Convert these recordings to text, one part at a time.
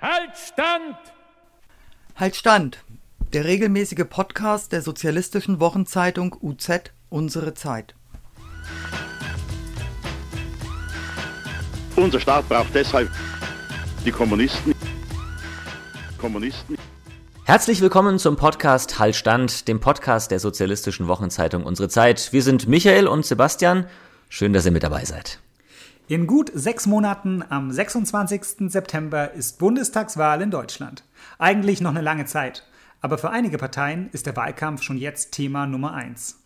Halt Stand! Halt Stand! Der regelmäßige Podcast der sozialistischen Wochenzeitung UZ Unsere Zeit. Unser Staat braucht deshalb die Kommunisten. Kommunisten. Herzlich willkommen zum Podcast Halt Stand, dem Podcast der sozialistischen Wochenzeitung Unsere Zeit. Wir sind Michael und Sebastian. Schön, dass ihr mit dabei seid. In gut sechs Monaten am 26. September ist Bundestagswahl in Deutschland. Eigentlich noch eine lange Zeit, aber für einige Parteien ist der Wahlkampf schon jetzt Thema Nummer eins.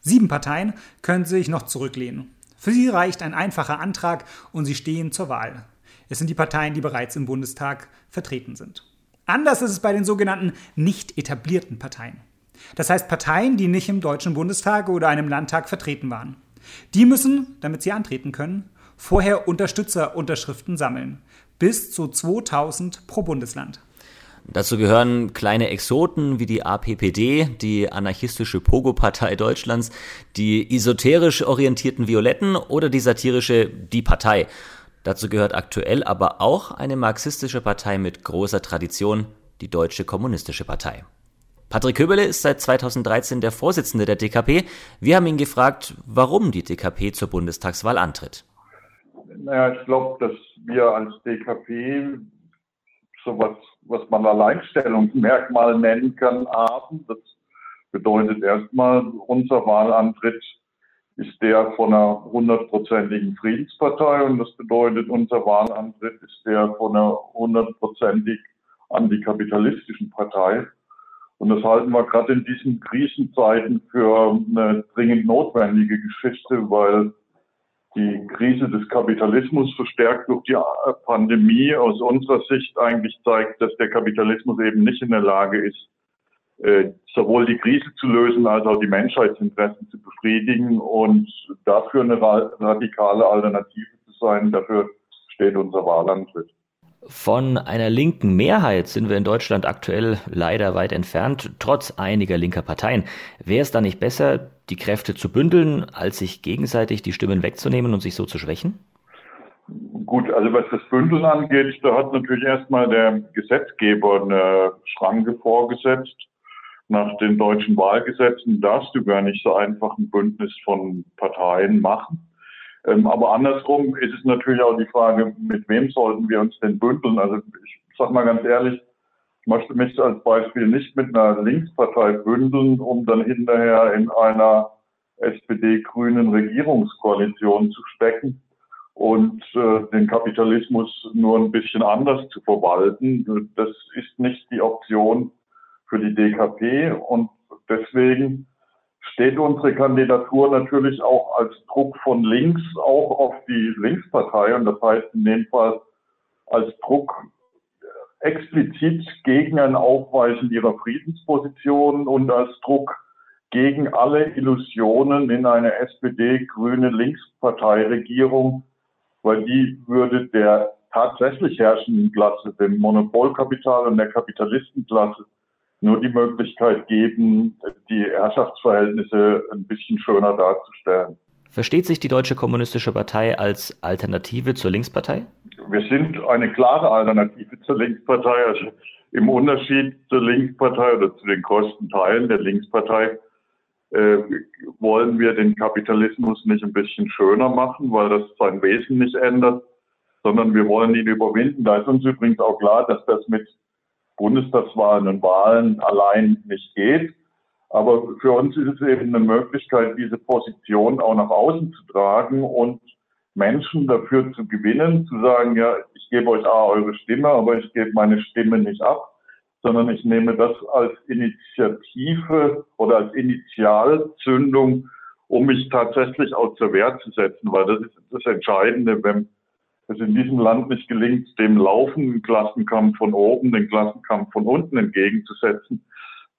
Sieben Parteien können sich noch zurücklehnen. Für sie reicht ein einfacher Antrag und sie stehen zur Wahl. Es sind die Parteien, die bereits im Bundestag vertreten sind. Anders ist es bei den sogenannten nicht etablierten Parteien. Das heißt Parteien, die nicht im Deutschen Bundestag oder einem Landtag vertreten waren. Die müssen, damit sie antreten können, vorher Unterstützerunterschriften sammeln. Bis zu 2000 pro Bundesland. Dazu gehören kleine Exoten wie die APPD, die anarchistische Pogo-Partei Deutschlands, die esoterisch orientierten Violetten oder die satirische Die Partei. Dazu gehört aktuell aber auch eine marxistische Partei mit großer Tradition, die Deutsche Kommunistische Partei. Patrick Köberle ist seit 2013 der Vorsitzende der DKP. Wir haben ihn gefragt, warum die DKP zur Bundestagswahl antritt. Naja, ich glaube, dass wir als DKP sowas, was man Alleinstellungsmerkmal nennen kann, haben. Das bedeutet erstmal, unser Wahlantritt ist der von einer hundertprozentigen Friedenspartei und das bedeutet, unser Wahlantritt ist der von einer hundertprozentig antikapitalistischen Partei. Und das halten wir gerade in diesen Krisenzeiten für eine dringend notwendige Geschichte, weil die Krise des Kapitalismus verstärkt durch die Pandemie aus unserer Sicht eigentlich zeigt, dass der Kapitalismus eben nicht in der Lage ist, äh, sowohl die Krise zu lösen als auch die Menschheitsinteressen zu befriedigen und dafür eine radikale Alternative zu sein. Dafür steht unser Wahlantritt. Von einer linken Mehrheit sind wir in Deutschland aktuell leider weit entfernt, trotz einiger linker Parteien. Wäre es da nicht besser, die Kräfte zu bündeln, als sich gegenseitig die Stimmen wegzunehmen und sich so zu schwächen? Gut, also was das Bündeln angeht, da hat natürlich erstmal der Gesetzgeber eine Schranke vorgesetzt. Nach den deutschen Wahlgesetzen darfst du gar nicht so einfach ein Bündnis von Parteien machen. Ähm, aber andersrum ist es natürlich auch die Frage, mit wem sollten wir uns denn bündeln? Also ich sag mal ganz ehrlich, ich möchte mich als Beispiel nicht mit einer Linkspartei bündeln, um dann hinterher in einer SPD-grünen Regierungskoalition zu stecken und äh, den Kapitalismus nur ein bisschen anders zu verwalten. Das ist nicht die Option für die DKP und deswegen steht unsere Kandidatur natürlich auch als Druck von links auch auf die Linkspartei und das heißt in dem Fall als Druck explizit gegen ein Aufweichen ihrer Friedensposition und als Druck gegen alle Illusionen in eine SPD-grüne Linksparteiregierung, weil die würde der tatsächlich herrschenden Klasse, dem Monopolkapital und der Kapitalistenklasse, nur die Möglichkeit geben, die Herrschaftsverhältnisse ein bisschen schöner darzustellen. Versteht sich die Deutsche Kommunistische Partei als Alternative zur Linkspartei? Wir sind eine klare Alternative zur Linkspartei. Also im Unterschied zur Linkspartei oder zu den größten Teilen der Linkspartei äh, wollen wir den Kapitalismus nicht ein bisschen schöner machen, weil das sein Wesen nicht ändert, sondern wir wollen ihn überwinden. Da ist uns übrigens auch klar, dass das mit Bundestagswahlen und Wahlen allein nicht geht. Aber für uns ist es eben eine Möglichkeit, diese Position auch nach außen zu tragen und Menschen dafür zu gewinnen, zu sagen, ja, ich gebe euch A, eure Stimme, aber ich gebe meine Stimme nicht ab, sondern ich nehme das als Initiative oder als Initialzündung, um mich tatsächlich auch zur Wehr zu setzen, weil das ist das Entscheidende, wenn es in diesem Land nicht gelingt, dem laufenden Klassenkampf von oben den Klassenkampf von unten entgegenzusetzen,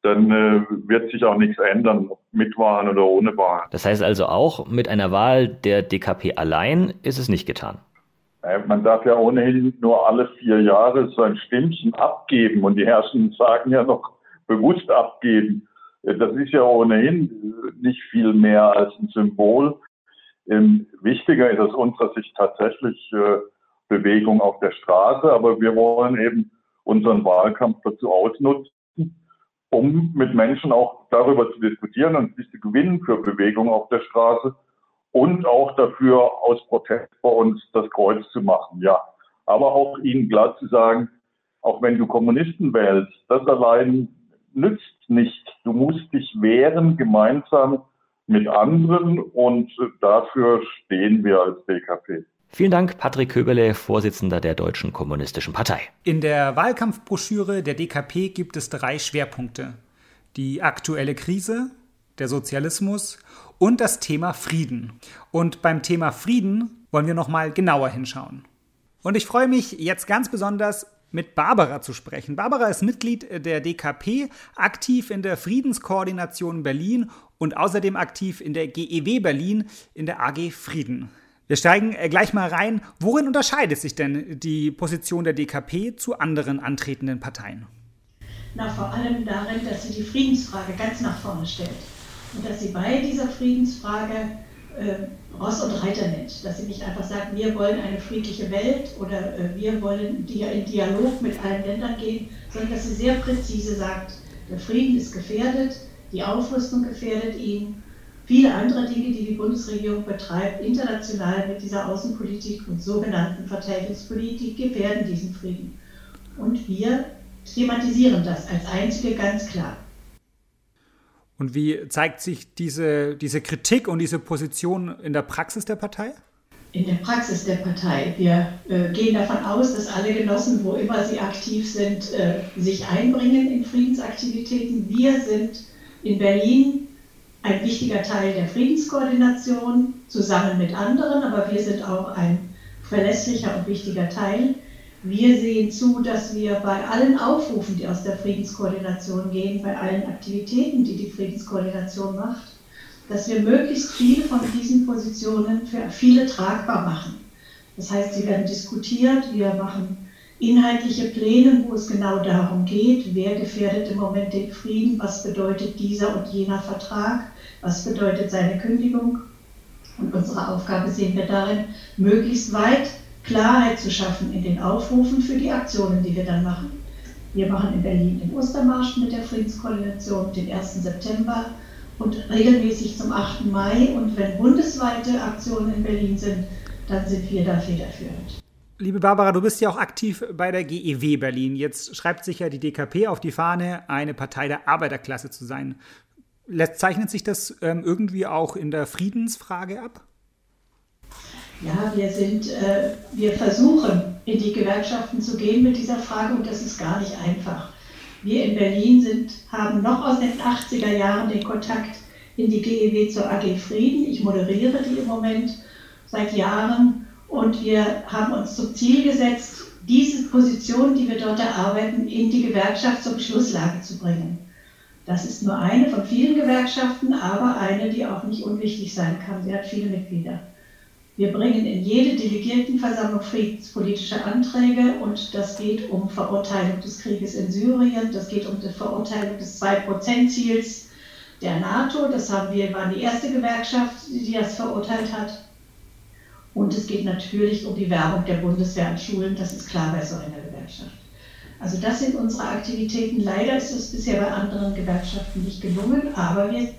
dann äh, wird sich auch nichts ändern, mit Wahlen oder ohne Wahlen. Das heißt also auch, mit einer Wahl der DKP allein ist es nicht getan. Man darf ja ohnehin nur alle vier Jahre so ein Stimmchen abgeben und die Herrschenden sagen ja noch bewusst abgeben. Das ist ja ohnehin nicht viel mehr als ein Symbol. Ähm, wichtiger ist aus unserer Sicht tatsächlich äh, Bewegung auf der Straße, aber wir wollen eben unseren Wahlkampf dazu ausnutzen, um mit Menschen auch darüber zu diskutieren und sich zu gewinnen für Bewegung auf der Straße und auch dafür aus Protest bei uns das Kreuz zu machen, ja. Aber auch ihnen klar zu sagen, auch wenn du Kommunisten wählst, das allein nützt nicht. Du musst dich wehren gemeinsam mit anderen und dafür stehen wir als DKP. Vielen Dank, Patrick Köberle, Vorsitzender der Deutschen Kommunistischen Partei. In der Wahlkampfbroschüre der DKP gibt es drei Schwerpunkte. Die aktuelle Krise, der Sozialismus und das Thema Frieden. Und beim Thema Frieden wollen wir nochmal genauer hinschauen. Und ich freue mich jetzt ganz besonders, mit Barbara zu sprechen. Barbara ist Mitglied der DKP, aktiv in der Friedenskoordination Berlin und außerdem aktiv in der GEW Berlin in der AG Frieden. Wir steigen äh, gleich mal rein. Worin unterscheidet sich denn die Position der DKP zu anderen antretenden Parteien? Na, vor allem darin, dass sie die Friedensfrage ganz nach vorne stellt. Und dass sie bei dieser Friedensfrage äh, Ross und Reiter nennt. Dass sie nicht einfach sagt, wir wollen eine friedliche Welt oder äh, wir wollen in Dialog mit allen Ländern gehen, sondern dass sie sehr präzise sagt, der Frieden ist gefährdet, die Aufrüstung gefährdet ihn viele andere Dinge, die die Bundesregierung betreibt, international mit dieser Außenpolitik und sogenannten Verteidigungspolitik, gefährden diesen Frieden. Und wir thematisieren das als einzige ganz klar. Und wie zeigt sich diese, diese Kritik und diese Position in der Praxis der Partei? In der Praxis der Partei. Wir äh, gehen davon aus, dass alle Genossen, wo immer sie aktiv sind, äh, sich einbringen in Friedensaktivitäten. Wir sind in Berlin ein wichtiger Teil der Friedenskoordination zusammen mit anderen, aber wir sind auch ein verlässlicher und wichtiger Teil. Wir sehen zu, dass wir bei allen Aufrufen, die aus der Friedenskoordination gehen, bei allen Aktivitäten, die die Friedenskoordination macht, dass wir möglichst viele von diesen Positionen für viele tragbar machen. Das heißt, sie werden diskutiert, wir machen inhaltliche Pläne, wo es genau darum geht, wer gefährdet im Moment den Frieden, was bedeutet dieser und jener Vertrag, was bedeutet seine Kündigung. Und unsere Aufgabe sehen wir darin, möglichst weit Klarheit zu schaffen in den Aufrufen für die Aktionen, die wir dann machen. Wir machen in Berlin den Ostermarsch mit der Friedenskoordination den 1. September und regelmäßig zum 8. Mai. Und wenn bundesweite Aktionen in Berlin sind, dann sind wir da federführend. Liebe Barbara, du bist ja auch aktiv bei der GEW Berlin. Jetzt schreibt sich ja die DKP auf die Fahne, eine Partei der Arbeiterklasse zu sein. Zeichnet sich das ähm, irgendwie auch in der Friedensfrage ab? Ja, wir sind, äh, wir versuchen in die Gewerkschaften zu gehen mit dieser Frage und das ist gar nicht einfach. Wir in Berlin sind, haben noch aus den 80er Jahren den Kontakt in die GEW zur AG Frieden. Ich moderiere die im Moment seit Jahren und wir haben uns zum Ziel gesetzt, diese Position, die wir dort erarbeiten, in die Gewerkschaft zur Beschlusslage zu bringen. Das ist nur eine von vielen Gewerkschaften, aber eine, die auch nicht unwichtig sein kann. Sie hat viele Mitglieder. Wir bringen in jede Delegiertenversammlung friedenspolitische Anträge und das geht um Verurteilung des Krieges in Syrien, das geht um die Verurteilung des 2-Prozent-Ziels der NATO. Das haben wir, waren die erste Gewerkschaft, die das verurteilt hat. Und es geht natürlich um die Werbung der Bundeswehr an Schulen, das ist klar bei so einer Gewerkschaft. Also das sind unsere Aktivitäten. Leider ist es bisher bei anderen Gewerkschaften nicht gelungen, aber wir,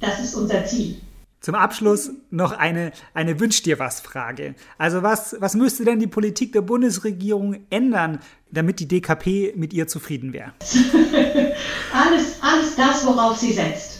das ist unser Ziel. Zum Abschluss noch eine, eine Wünsch dir was Frage. Also was, was müsste denn die Politik der Bundesregierung ändern, damit die DKP mit ihr zufrieden wäre? alles, alles das, worauf sie setzt.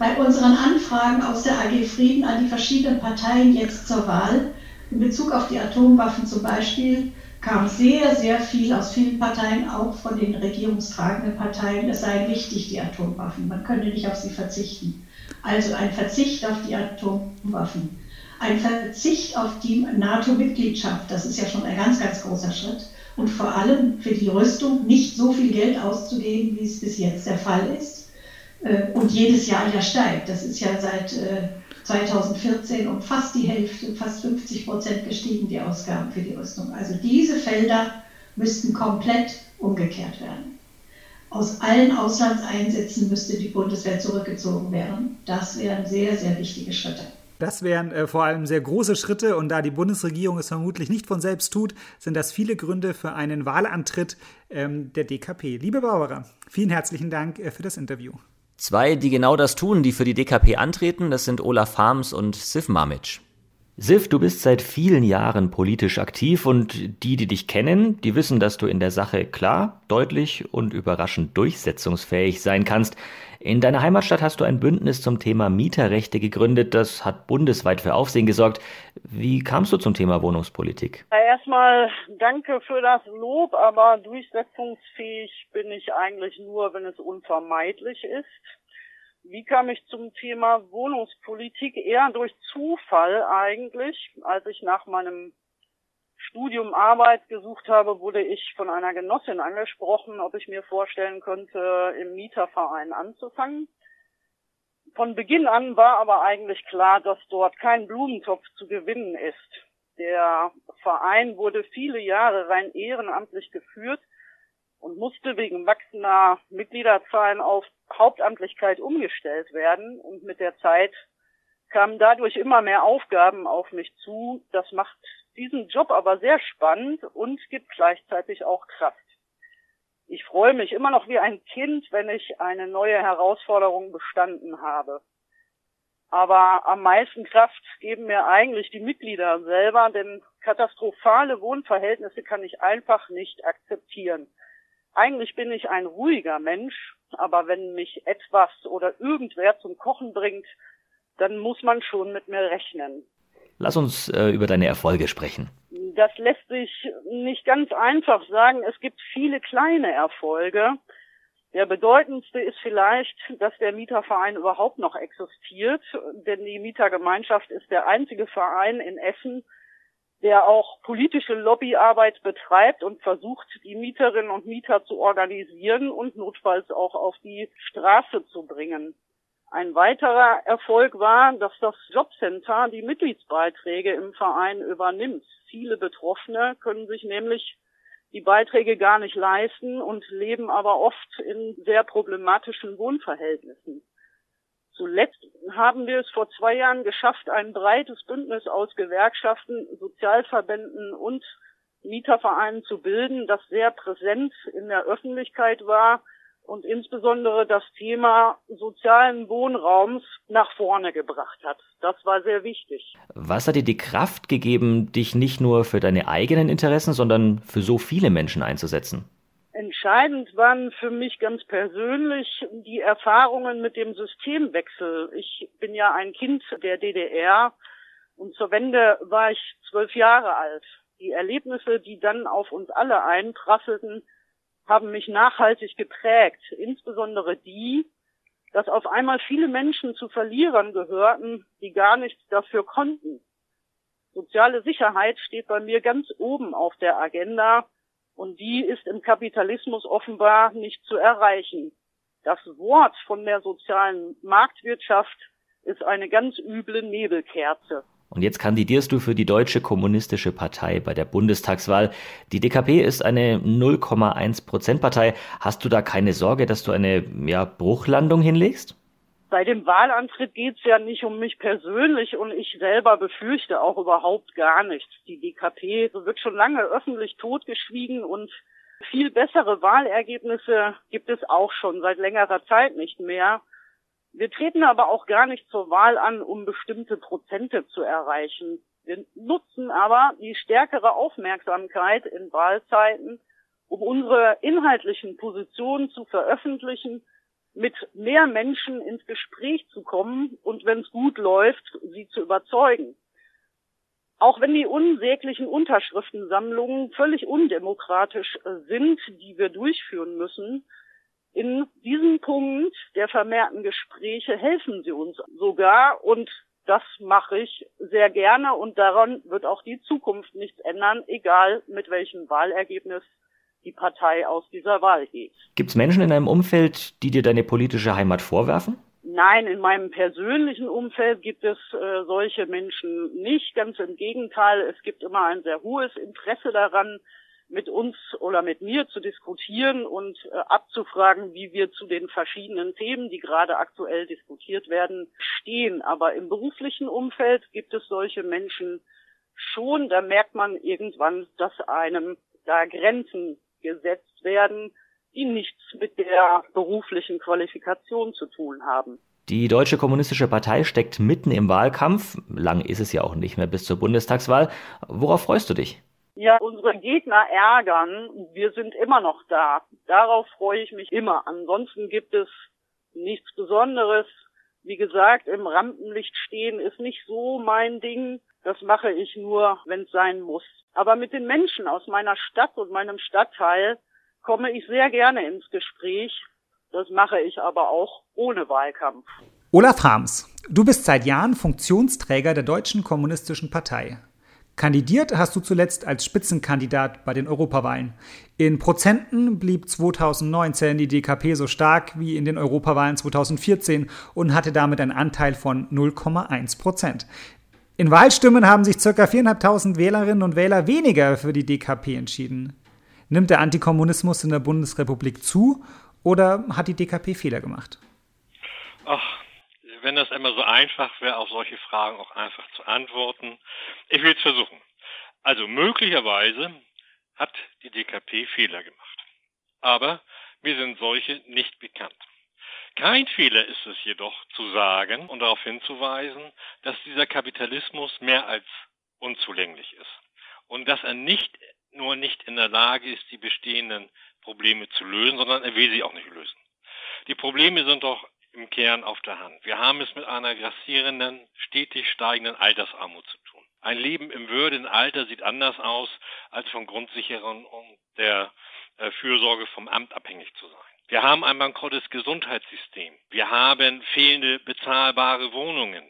Bei unseren Anfragen aus der AG Frieden an die verschiedenen Parteien jetzt zur Wahl, in Bezug auf die Atomwaffen zum Beispiel, kam sehr, sehr viel aus vielen Parteien, auch von den regierungstragenden Parteien, es seien wichtig, die Atomwaffen. Man könnte nicht auf sie verzichten. Also ein Verzicht auf die Atomwaffen. Ein Verzicht auf die NATO-Mitgliedschaft, das ist ja schon ein ganz, ganz großer Schritt. Und vor allem für die Rüstung nicht so viel Geld auszugeben, wie es bis jetzt der Fall ist. Äh, und jedes Jahr ja steigt. Das ist ja seit äh, 2014 um fast die Hälfte, fast 50 Prozent gestiegen, die Ausgaben für die Rüstung. Also diese Felder müssten komplett umgekehrt werden. Aus allen Auslandseinsätzen müsste die Bundeswehr zurückgezogen werden. Das wären sehr, sehr wichtige Schritte. Das wären äh, vor allem sehr große Schritte und da die Bundesregierung es vermutlich nicht von selbst tut, sind das viele Gründe für einen Wahlantritt ähm, der DKP. Liebe Bauerer, vielen herzlichen Dank äh, für das Interview. Zwei, die genau das tun, die für die DKP antreten, das sind Olaf Harms und Sif Mamic. Sif, du bist seit vielen Jahren politisch aktiv und die, die dich kennen, die wissen, dass du in der Sache klar, deutlich und überraschend durchsetzungsfähig sein kannst. In deiner Heimatstadt hast du ein Bündnis zum Thema Mieterrechte gegründet. Das hat bundesweit für Aufsehen gesorgt. Wie kamst du zum Thema Wohnungspolitik? Erstmal danke für das Lob, aber durchsetzungsfähig bin ich eigentlich nur, wenn es unvermeidlich ist. Wie kam ich zum Thema Wohnungspolitik? Eher durch Zufall eigentlich. Als ich nach meinem Studium Arbeit gesucht habe, wurde ich von einer Genossin angesprochen, ob ich mir vorstellen könnte, im Mieterverein anzufangen. Von Beginn an war aber eigentlich klar, dass dort kein Blumentopf zu gewinnen ist. Der Verein wurde viele Jahre rein ehrenamtlich geführt und musste wegen wachsender Mitgliederzahlen auf Hauptamtlichkeit umgestellt werden. Und mit der Zeit kamen dadurch immer mehr Aufgaben auf mich zu. Das macht diesen Job aber sehr spannend und gibt gleichzeitig auch Kraft. Ich freue mich immer noch wie ein Kind, wenn ich eine neue Herausforderung bestanden habe. Aber am meisten Kraft geben mir eigentlich die Mitglieder selber, denn katastrophale Wohnverhältnisse kann ich einfach nicht akzeptieren. Eigentlich bin ich ein ruhiger Mensch, aber wenn mich etwas oder irgendwer zum Kochen bringt, dann muss man schon mit mir rechnen. Lass uns äh, über deine Erfolge sprechen. Das lässt sich nicht ganz einfach sagen. Es gibt viele kleine Erfolge. Der bedeutendste ist vielleicht, dass der Mieterverein überhaupt noch existiert, denn die Mietergemeinschaft ist der einzige Verein in Essen, der auch politische Lobbyarbeit betreibt und versucht, die Mieterinnen und Mieter zu organisieren und notfalls auch auf die Straße zu bringen. Ein weiterer Erfolg war, dass das Jobcenter die Mitgliedsbeiträge im Verein übernimmt. Viele Betroffene können sich nämlich die Beiträge gar nicht leisten und leben aber oft in sehr problematischen Wohnverhältnissen. Zuletzt haben wir es vor zwei Jahren geschafft, ein breites Bündnis aus Gewerkschaften, Sozialverbänden und Mietervereinen zu bilden, das sehr präsent in der Öffentlichkeit war und insbesondere das Thema sozialen Wohnraums nach vorne gebracht hat. Das war sehr wichtig. Was hat dir die Kraft gegeben, dich nicht nur für deine eigenen Interessen, sondern für so viele Menschen einzusetzen? Entscheidend waren für mich ganz persönlich die Erfahrungen mit dem Systemwechsel. Ich bin ja ein Kind der DDR und zur Wende war ich zwölf Jahre alt. Die Erlebnisse, die dann auf uns alle einprasselten, haben mich nachhaltig geprägt. Insbesondere die, dass auf einmal viele Menschen zu Verlierern gehörten, die gar nichts dafür konnten. Soziale Sicherheit steht bei mir ganz oben auf der Agenda und die ist im Kapitalismus offenbar nicht zu erreichen. Das Wort von der sozialen Marktwirtschaft ist eine ganz üble Nebelkerze. Und jetzt kandidierst du für die Deutsche Kommunistische Partei bei der Bundestagswahl. Die DKP ist eine 0,1 Prozent Partei. Hast du da keine Sorge, dass du eine ja, Bruchlandung hinlegst? Bei dem Wahlantritt geht es ja nicht um mich persönlich und ich selber befürchte auch überhaupt gar nichts. Die DKP wird schon lange öffentlich totgeschwiegen und viel bessere Wahlergebnisse gibt es auch schon seit längerer Zeit nicht mehr. Wir treten aber auch gar nicht zur Wahl an, um bestimmte Prozente zu erreichen. Wir nutzen aber die stärkere Aufmerksamkeit in Wahlzeiten, um unsere inhaltlichen Positionen zu veröffentlichen mit mehr Menschen ins Gespräch zu kommen und wenn es gut läuft, sie zu überzeugen. Auch wenn die unsäglichen Unterschriftensammlungen völlig undemokratisch äh, sind, die wir durchführen müssen, in diesem Punkt der vermehrten Gespräche helfen sie uns sogar und das mache ich sehr gerne und daran wird auch die Zukunft nichts ändern, egal mit welchem Wahlergebnis die Partei aus dieser Wahl geht. Gibt es Menschen in deinem Umfeld, die dir deine politische Heimat vorwerfen? Nein, in meinem persönlichen Umfeld gibt es äh, solche Menschen nicht. Ganz im Gegenteil, es gibt immer ein sehr hohes Interesse daran, mit uns oder mit mir zu diskutieren und äh, abzufragen, wie wir zu den verschiedenen Themen, die gerade aktuell diskutiert werden, stehen. Aber im beruflichen Umfeld gibt es solche Menschen schon. Da merkt man irgendwann, dass einem da Grenzen gesetzt werden, die nichts mit der beruflichen Qualifikation zu tun haben. Die Deutsche Kommunistische Partei steckt mitten im Wahlkampf. Lang ist es ja auch nicht mehr bis zur Bundestagswahl. Worauf freust du dich? Ja, unsere Gegner ärgern. Wir sind immer noch da. Darauf freue ich mich immer. Ansonsten gibt es nichts Besonderes. Wie gesagt, im Rampenlicht stehen ist nicht so mein Ding. Das mache ich nur, wenn es sein muss. Aber mit den Menschen aus meiner Stadt und meinem Stadtteil komme ich sehr gerne ins Gespräch. Das mache ich aber auch ohne Wahlkampf. Olaf Harms, du bist seit Jahren Funktionsträger der Deutschen Kommunistischen Partei. Kandidiert hast du zuletzt als Spitzenkandidat bei den Europawahlen. In Prozenten blieb 2019 die DKP so stark wie in den Europawahlen 2014 und hatte damit einen Anteil von 0,1 Prozent. In Wahlstimmen haben sich ca. 4.500 Wählerinnen und Wähler weniger für die DKP entschieden. Nimmt der Antikommunismus in der Bundesrepublik zu oder hat die DKP Fehler gemacht? Ach, wenn das immer so einfach wäre, auf solche Fragen auch einfach zu antworten. Ich will es versuchen. Also möglicherweise hat die DKP Fehler gemacht. Aber mir sind solche nicht bekannt. Kein Fehler ist es jedoch zu sagen und darauf hinzuweisen, dass dieser Kapitalismus mehr als unzulänglich ist und dass er nicht nur nicht in der Lage ist, die bestehenden Probleme zu lösen, sondern er will sie auch nicht lösen. Die Probleme sind doch im Kern auf der Hand. Wir haben es mit einer grassierenden, stetig steigenden Altersarmut zu tun. Ein Leben im würdigen Alter sieht anders aus, als von Grundsicherung und der äh, Fürsorge vom Amt abhängig zu sein. Wir haben ein bankrottes Gesundheitssystem. Wir haben fehlende bezahlbare Wohnungen.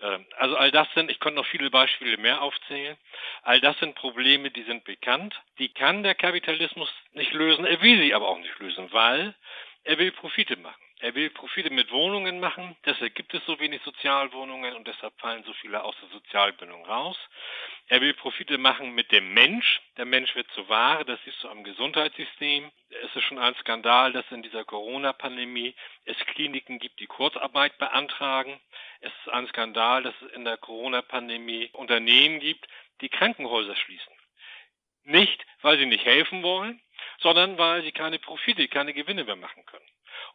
Ähm, also all das sind, ich könnte noch viele Beispiele mehr aufzählen, all das sind Probleme, die sind bekannt. Die kann der Kapitalismus nicht lösen, er will sie aber auch nicht lösen, weil er will Profite machen. Er will Profite mit Wohnungen machen, deshalb gibt es so wenig Sozialwohnungen und deshalb fallen so viele aus der Sozialbindung raus. Er will Profite machen mit dem Mensch. Der Mensch wird zu Ware, das siehst du am Gesundheitssystem. Es ist schon ein Skandal, dass in dieser Corona-Pandemie es Kliniken gibt, die Kurzarbeit beantragen. Es ist ein Skandal, dass es in der Corona-Pandemie Unternehmen gibt, die Krankenhäuser schließen. Nicht, weil sie nicht helfen wollen, sondern weil sie keine Profite, keine Gewinne mehr machen können.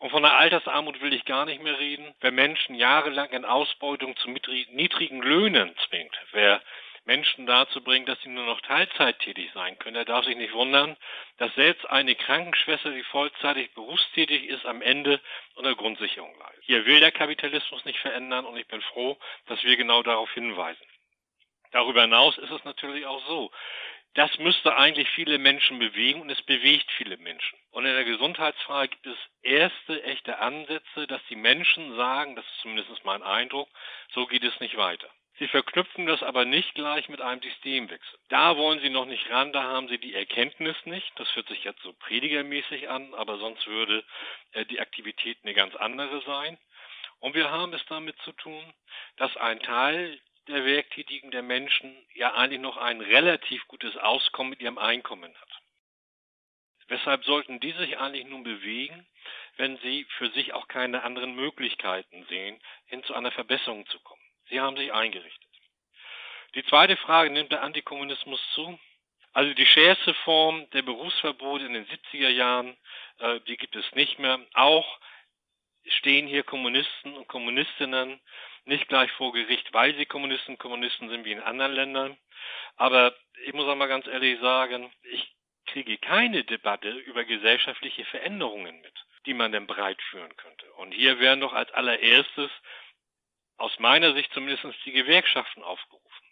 Und von der Altersarmut will ich gar nicht mehr reden. Wer Menschen jahrelang in Ausbeutung zu niedrigen Löhnen zwingt, wer Menschen dazu bringt, dass sie nur noch Teilzeit tätig sein können, der darf sich nicht wundern, dass selbst eine Krankenschwester, die vollzeitig berufstätig ist, am Ende unter Grundsicherung leidet. Hier will der Kapitalismus nicht verändern und ich bin froh, dass wir genau darauf hinweisen. Darüber hinaus ist es natürlich auch so, das müsste eigentlich viele Menschen bewegen und es bewegt viele Menschen. Und in der Gesundheitsfrage gibt es erste echte Ansätze, dass die Menschen sagen, das ist zumindest mein Eindruck, so geht es nicht weiter. Sie verknüpfen das aber nicht gleich mit einem Systemwechsel. Da wollen Sie noch nicht ran, da haben Sie die Erkenntnis nicht. Das hört sich jetzt so predigermäßig an, aber sonst würde äh, die Aktivität eine ganz andere sein. Und wir haben es damit zu tun, dass ein Teil der Werktätigen, der Menschen ja eigentlich noch ein relativ gutes Auskommen mit ihrem Einkommen hat. Weshalb sollten die sich eigentlich nun bewegen, wenn sie für sich auch keine anderen Möglichkeiten sehen, hin zu einer Verbesserung zu kommen? Sie haben sich eingerichtet. Die zweite Frage, nimmt der Antikommunismus zu? Also die schärfste Form der Berufsverbote in den 70er Jahren, äh, die gibt es nicht mehr. Auch stehen hier Kommunisten und Kommunistinnen nicht gleich vor Gericht, weil sie Kommunisten Kommunisten sind wie in anderen Ländern. Aber ich muss auch mal ganz ehrlich sagen, ich kriege keine Debatte über gesellschaftliche Veränderungen mit, die man denn breit führen könnte. Und hier wären doch als allererstes aus meiner Sicht zumindest die Gewerkschaften aufgerufen.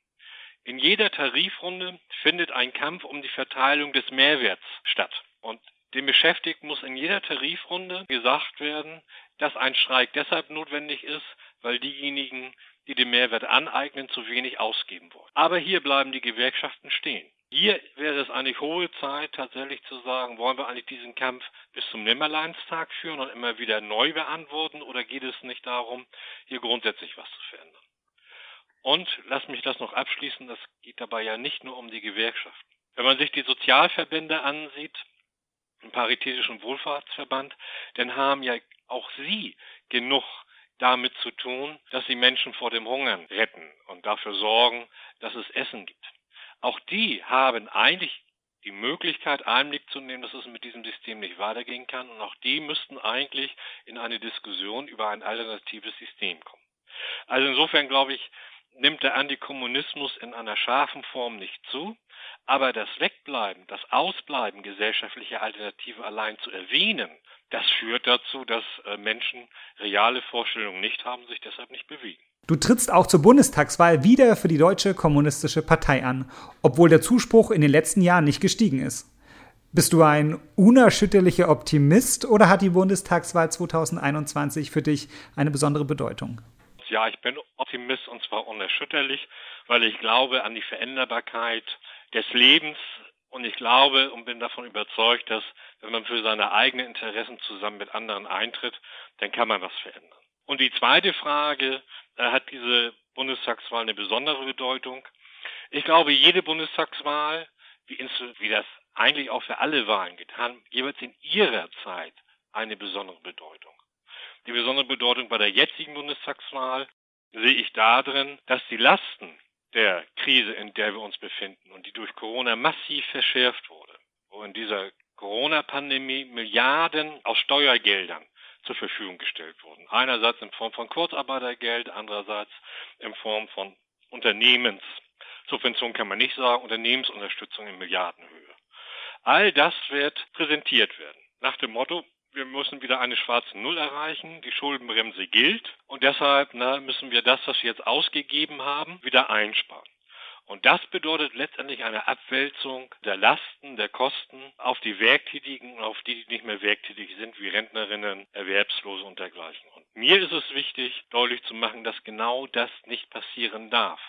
In jeder Tarifrunde findet ein Kampf um die Verteilung des Mehrwerts statt. Und dem Beschäftigten muss in jeder Tarifrunde gesagt werden, dass ein Streik deshalb notwendig ist, weil diejenigen, die den Mehrwert aneignen, zu wenig ausgeben wollen. Aber hier bleiben die Gewerkschaften stehen. Hier wäre es eigentlich hohe Zeit, tatsächlich zu sagen, wollen wir eigentlich diesen Kampf bis zum Nimmerleinstag führen und immer wieder neu beantworten oder geht es nicht darum, hier grundsätzlich was zu verändern? Und lass mich das noch abschließen, das geht dabei ja nicht nur um die Gewerkschaften. Wenn man sich die Sozialverbände ansieht, den Paritätischen Wohlfahrtsverband, dann haben ja auch sie genug damit zu tun, dass sie Menschen vor dem Hungern retten und dafür sorgen, dass es Essen gibt. Auch die haben eigentlich die Möglichkeit, Einblick zu nehmen, dass es mit diesem System nicht weitergehen kann. Und auch die müssten eigentlich in eine Diskussion über ein alternatives System kommen. Also insofern glaube ich, nimmt der Antikommunismus in einer scharfen Form nicht zu. Aber das Wegbleiben, das Ausbleiben gesellschaftlicher Alternativen allein zu erwähnen, das führt dazu, dass äh, Menschen reale Vorstellungen nicht haben, sich deshalb nicht bewegen. Du trittst auch zur Bundestagswahl wieder für die Deutsche Kommunistische Partei an, obwohl der Zuspruch in den letzten Jahren nicht gestiegen ist. Bist du ein unerschütterlicher Optimist oder hat die Bundestagswahl 2021 für dich eine besondere Bedeutung? Ja, ich bin Optimist und zwar unerschütterlich, weil ich glaube an die Veränderbarkeit des Lebens und ich glaube und bin davon überzeugt, dass wenn man für seine eigenen Interessen zusammen mit anderen eintritt, dann kann man was verändern. Und die zweite Frage, hat diese Bundestagswahl eine besondere Bedeutung? Ich glaube, jede Bundestagswahl, wie, das eigentlich auch für alle Wahlen geht, hat jeweils in ihrer Zeit eine besondere Bedeutung. Die besondere Bedeutung bei der jetzigen Bundestagswahl sehe ich darin, dass die Lasten der Krise, in der wir uns befinden und die durch Corona massiv verschärft wurde, wo in dieser Corona-Pandemie Milliarden aus Steuergeldern zur Verfügung gestellt wurden. Einerseits in Form von Kurzarbeitergeld, andererseits in Form von Unternehmenssubventionen kann man nicht sagen, Unternehmensunterstützung in Milliardenhöhe. All das wird präsentiert werden. Nach dem Motto, wir müssen wieder eine schwarze Null erreichen, die Schuldenbremse gilt und deshalb na, müssen wir das, was wir jetzt ausgegeben haben, wieder einsparen. Und das bedeutet letztendlich eine Abwälzung der Lasten, der Kosten auf die Werktätigen und auf die, die nicht mehr werktätig sind, wie Rentnerinnen, Erwerbslose und dergleichen. Und mir ist es wichtig, deutlich zu machen, dass genau das nicht passieren darf.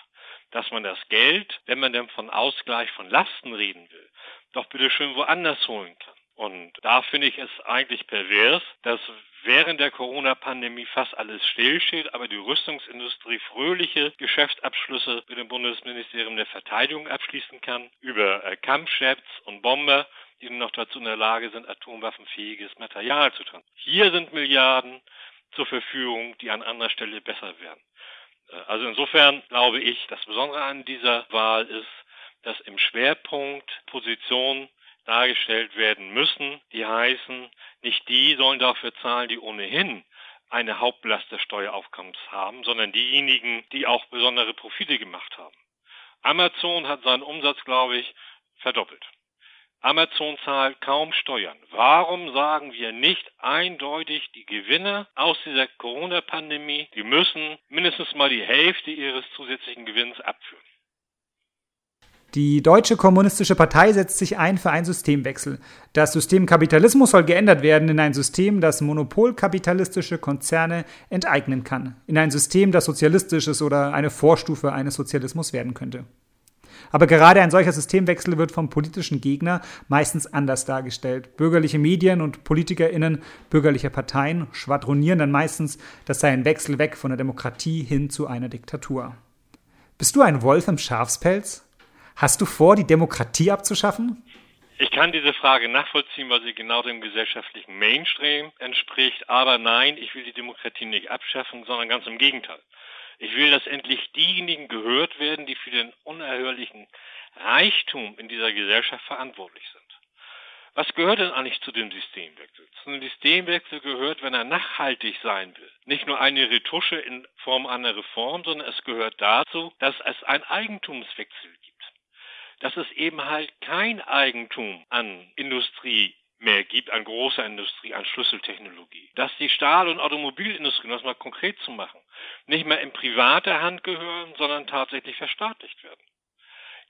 Dass man das Geld, wenn man denn von Ausgleich von Lasten reden will, doch bitte schön woanders holen kann. Und da finde ich es eigentlich pervers, dass während der Corona-Pandemie fast alles stillsteht, aber die Rüstungsindustrie fröhliche Geschäftsabschlüsse mit dem Bundesministerium der Verteidigung abschließen kann, über äh, Kampfjets und Bomber, die noch dazu in der Lage sind, atomwaffenfähiges Material zu transportieren. Hier sind Milliarden zur Verfügung, die an anderer Stelle besser werden. Äh, also insofern glaube ich, das Besondere an dieser Wahl ist, dass im Schwerpunkt Position dargestellt werden müssen, die heißen, nicht die sollen dafür zahlen, die ohnehin eine Hauptlast des Steueraufkommens haben, sondern diejenigen, die auch besondere Profite gemacht haben. Amazon hat seinen Umsatz, glaube ich, verdoppelt. Amazon zahlt kaum Steuern. Warum sagen wir nicht eindeutig, die Gewinner aus dieser Corona-Pandemie, die müssen mindestens mal die Hälfte ihres zusätzlichen Gewinns abführen? Die Deutsche Kommunistische Partei setzt sich ein für einen Systemwechsel. Das System Kapitalismus soll geändert werden in ein System, das monopolkapitalistische Konzerne enteignen kann. In ein System, das sozialistisches oder eine Vorstufe eines Sozialismus werden könnte. Aber gerade ein solcher Systemwechsel wird vom politischen Gegner meistens anders dargestellt. Bürgerliche Medien und PolitikerInnen bürgerlicher Parteien schwadronieren dann meistens, das sei ein Wechsel weg von der Demokratie hin zu einer Diktatur. Bist du ein Wolf im Schafspelz? Hast du vor, die Demokratie abzuschaffen? Ich kann diese Frage nachvollziehen, weil sie genau dem gesellschaftlichen Mainstream entspricht. Aber nein, ich will die Demokratie nicht abschaffen, sondern ganz im Gegenteil. Ich will, dass endlich diejenigen gehört werden, die für den unerhörlichen Reichtum in dieser Gesellschaft verantwortlich sind. Was gehört denn eigentlich zu dem Systemwechsel? Zu dem Systemwechsel gehört, wenn er nachhaltig sein will, nicht nur eine Retusche in Form einer Reform, sondern es gehört dazu, dass es einen Eigentumswechsel gibt dass es eben halt kein Eigentum an Industrie mehr gibt, an großer Industrie, an Schlüsseltechnologie. Dass die Stahl- und Automobilindustrie, um das mal konkret zu machen, nicht mehr in private Hand gehören, sondern tatsächlich verstaatlicht werden.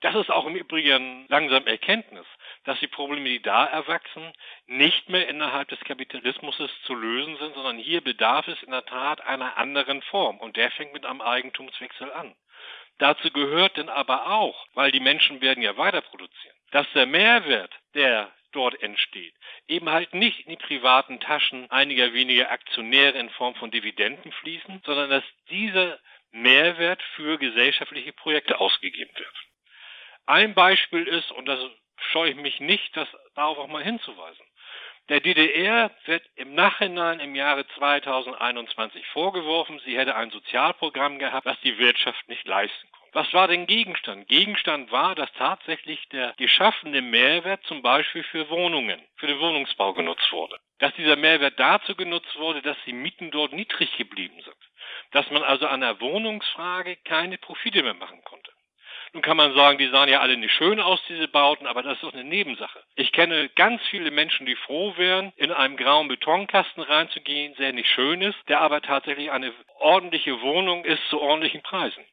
Das ist auch im Übrigen langsam Erkenntnis, dass die Probleme, die da erwachsen, nicht mehr innerhalb des Kapitalismus zu lösen sind, sondern hier bedarf es in der Tat einer anderen Form. Und der fängt mit einem Eigentumswechsel an. Dazu gehört denn aber auch, weil die Menschen werden ja weiter produzieren, dass der Mehrwert, der dort entsteht, eben halt nicht in die privaten Taschen einiger weniger Aktionäre in Form von Dividenden fließen, sondern dass dieser Mehrwert für gesellschaftliche Projekte ausgegeben wird. Ein Beispiel ist, und das scheue ich mich nicht, das darauf auch mal hinzuweisen. Der DDR wird im Nachhinein im Jahre 2021 vorgeworfen, sie hätte ein Sozialprogramm gehabt, das die Wirtschaft nicht leisten konnte. Was war denn Gegenstand? Gegenstand war, dass tatsächlich der geschaffene Mehrwert zum Beispiel für Wohnungen, für den Wohnungsbau genutzt wurde. Dass dieser Mehrwert dazu genutzt wurde, dass die Mieten dort niedrig geblieben sind. Dass man also an der Wohnungsfrage keine Profite mehr machen konnte. Nun kann man sagen, die sahen ja alle nicht schön aus, diese Bauten, aber das ist doch eine Nebensache. Ich kenne ganz viele Menschen, die froh wären, in einem grauen Betonkasten reinzugehen, der nicht schön ist, der aber tatsächlich eine ordentliche Wohnung ist zu ordentlichen Preisen.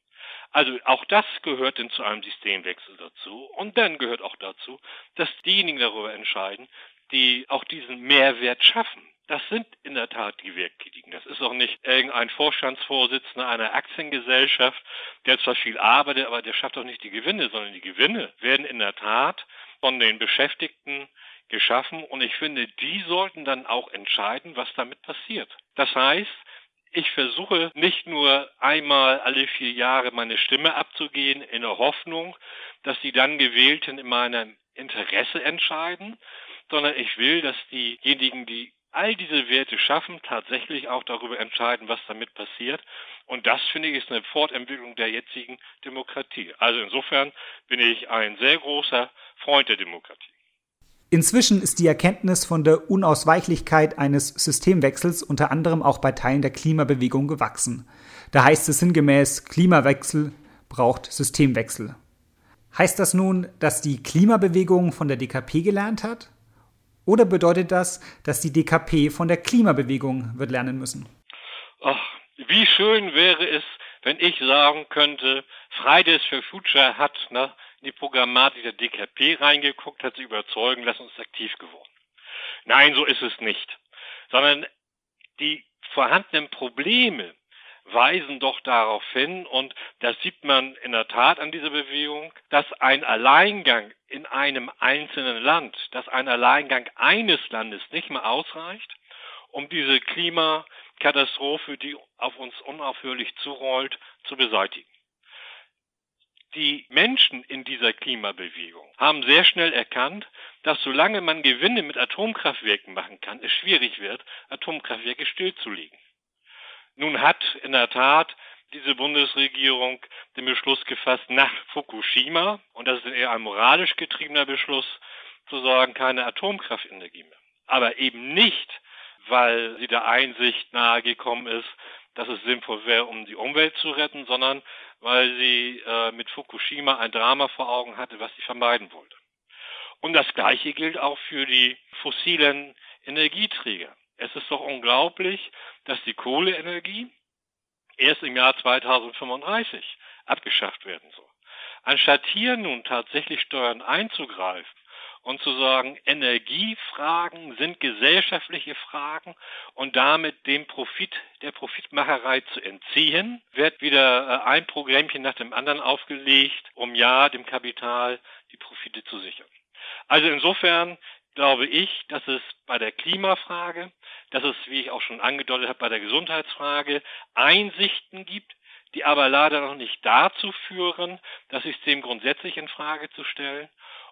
Also auch das gehört denn zu einem Systemwechsel dazu. Und dann gehört auch dazu, dass diejenigen darüber entscheiden, die auch diesen Mehrwert schaffen. Das sind in der Tat die Werttätigen. Das ist auch nicht irgendein Vorstandsvorsitzender einer Aktiengesellschaft, der zwar viel arbeitet, aber der schafft auch nicht die Gewinne, sondern die Gewinne werden in der Tat von den Beschäftigten geschaffen und ich finde, die sollten dann auch entscheiden, was damit passiert. Das heißt, ich versuche nicht nur einmal alle vier Jahre meine Stimme abzugehen in der Hoffnung, dass die dann Gewählten in meinem Interesse entscheiden, sondern ich will, dass diejenigen, die all diese Werte schaffen, tatsächlich auch darüber entscheiden, was damit passiert. Und das, finde ich, ist eine Fortentwicklung der jetzigen Demokratie. Also insofern bin ich ein sehr großer Freund der Demokratie. Inzwischen ist die Erkenntnis von der Unausweichlichkeit eines Systemwechsels unter anderem auch bei Teilen der Klimabewegung gewachsen. Da heißt es sinngemäß, Klimawechsel braucht Systemwechsel. Heißt das nun, dass die Klimabewegung von der DKP gelernt hat? Oder bedeutet das, dass die DKP von der Klimabewegung wird lernen müssen? Ach, wie schön wäre es, wenn ich sagen könnte, Fridays for Future hat ne, in die Programmatik der DKP reingeguckt, hat sie überzeugen lassen und ist aktiv geworden. Nein, so ist es nicht. Sondern die vorhandenen Probleme weisen doch darauf hin, und das sieht man in der Tat an dieser Bewegung, dass ein Alleingang in einem einzelnen Land, dass ein Alleingang eines Landes nicht mehr ausreicht, um diese Klimakatastrophe, die auf uns unaufhörlich zurollt, zu beseitigen. Die Menschen in dieser Klimabewegung haben sehr schnell erkannt, dass solange man Gewinne mit Atomkraftwerken machen kann, es schwierig wird, Atomkraftwerke stillzulegen. Nun hat in der Tat diese Bundesregierung den Beschluss gefasst nach Fukushima, und das ist eher ein moralisch getriebener Beschluss, zu sagen, keine Atomkraftenergie mehr. Aber eben nicht, weil sie der Einsicht nahegekommen ist, dass es sinnvoll wäre, um die Umwelt zu retten, sondern weil sie äh, mit Fukushima ein Drama vor Augen hatte, was sie vermeiden wollte. Und das Gleiche gilt auch für die fossilen Energieträger. Es ist doch unglaublich, dass die Kohleenergie erst im Jahr 2035 abgeschafft werden soll. Anstatt hier nun tatsächlich Steuern einzugreifen und zu sagen, Energiefragen sind gesellschaftliche Fragen und damit dem Profit, der Profitmacherei zu entziehen, wird wieder äh, ein Programmchen nach dem anderen aufgelegt, um ja dem Kapital die Profite zu sichern. Also insofern glaube ich, dass es bei der Klimafrage, dass es, wie ich auch schon angedeutet habe, bei der Gesundheitsfrage Einsichten gibt, die aber leider noch nicht dazu führen, das System grundsätzlich in Frage zu stellen.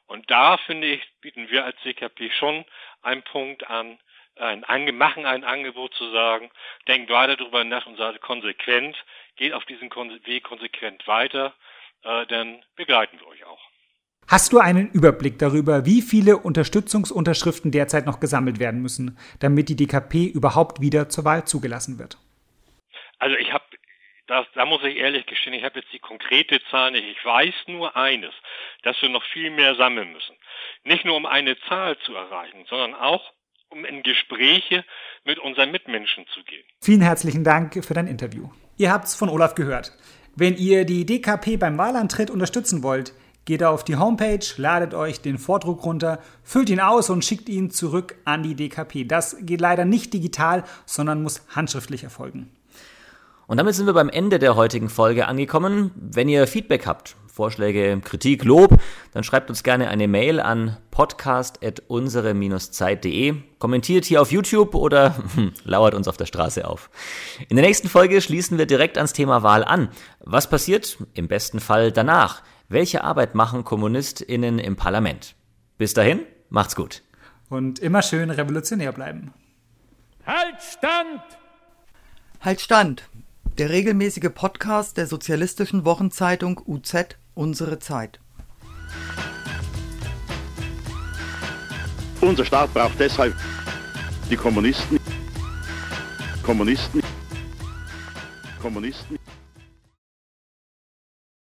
Und da, finde ich, bieten wir als CKP schon einen Punkt an, ein machen ein Angebot zu sagen, denkt weiter darüber nach und seid konsequent, geht auf diesen Weg konsequent weiter, äh, dann begleiten wir euch auch. Hast du einen Überblick darüber, wie viele Unterstützungsunterschriften derzeit noch gesammelt werden müssen, damit die DKP überhaupt wieder zur Wahl zugelassen wird? Also ich habe, da muss ich ehrlich gestehen, ich habe jetzt die konkrete Zahl nicht. Ich weiß nur eines, dass wir noch viel mehr sammeln müssen. Nicht nur um eine Zahl zu erreichen, sondern auch um in Gespräche mit unseren Mitmenschen zu gehen. Vielen herzlichen Dank für dein Interview. Ihr habt's von Olaf gehört. Wenn ihr die DKP beim Wahlantritt unterstützen wollt, Geht auf die Homepage, ladet euch den Vordruck runter, füllt ihn aus und schickt ihn zurück an die DKP. Das geht leider nicht digital, sondern muss handschriftlich erfolgen. Und damit sind wir beim Ende der heutigen Folge angekommen. Wenn ihr Feedback habt, Vorschläge, Kritik, Lob, dann schreibt uns gerne eine Mail an podcast.unsere-zeit.de. Kommentiert hier auf YouTube oder lauert uns auf der Straße auf. In der nächsten Folge schließen wir direkt ans Thema Wahl an. Was passiert im besten Fall danach? Welche Arbeit machen KommunistInnen im Parlament? Bis dahin, macht's gut. Und immer schön revolutionär bleiben. Halt Stand! Halt Stand! Der regelmäßige Podcast der sozialistischen Wochenzeitung UZ Unsere Zeit. Unser Staat braucht deshalb die Kommunisten. Kommunisten. Kommunisten.